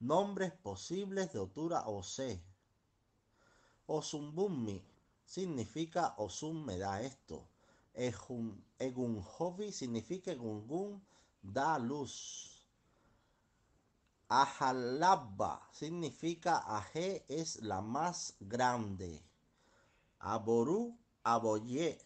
Nombres posibles de Otura Ose. Osumbumi significa Osum me da esto. Egunjovi significa Egungun da luz. Ajalabba significa Aje es la más grande. Aboru, Aboye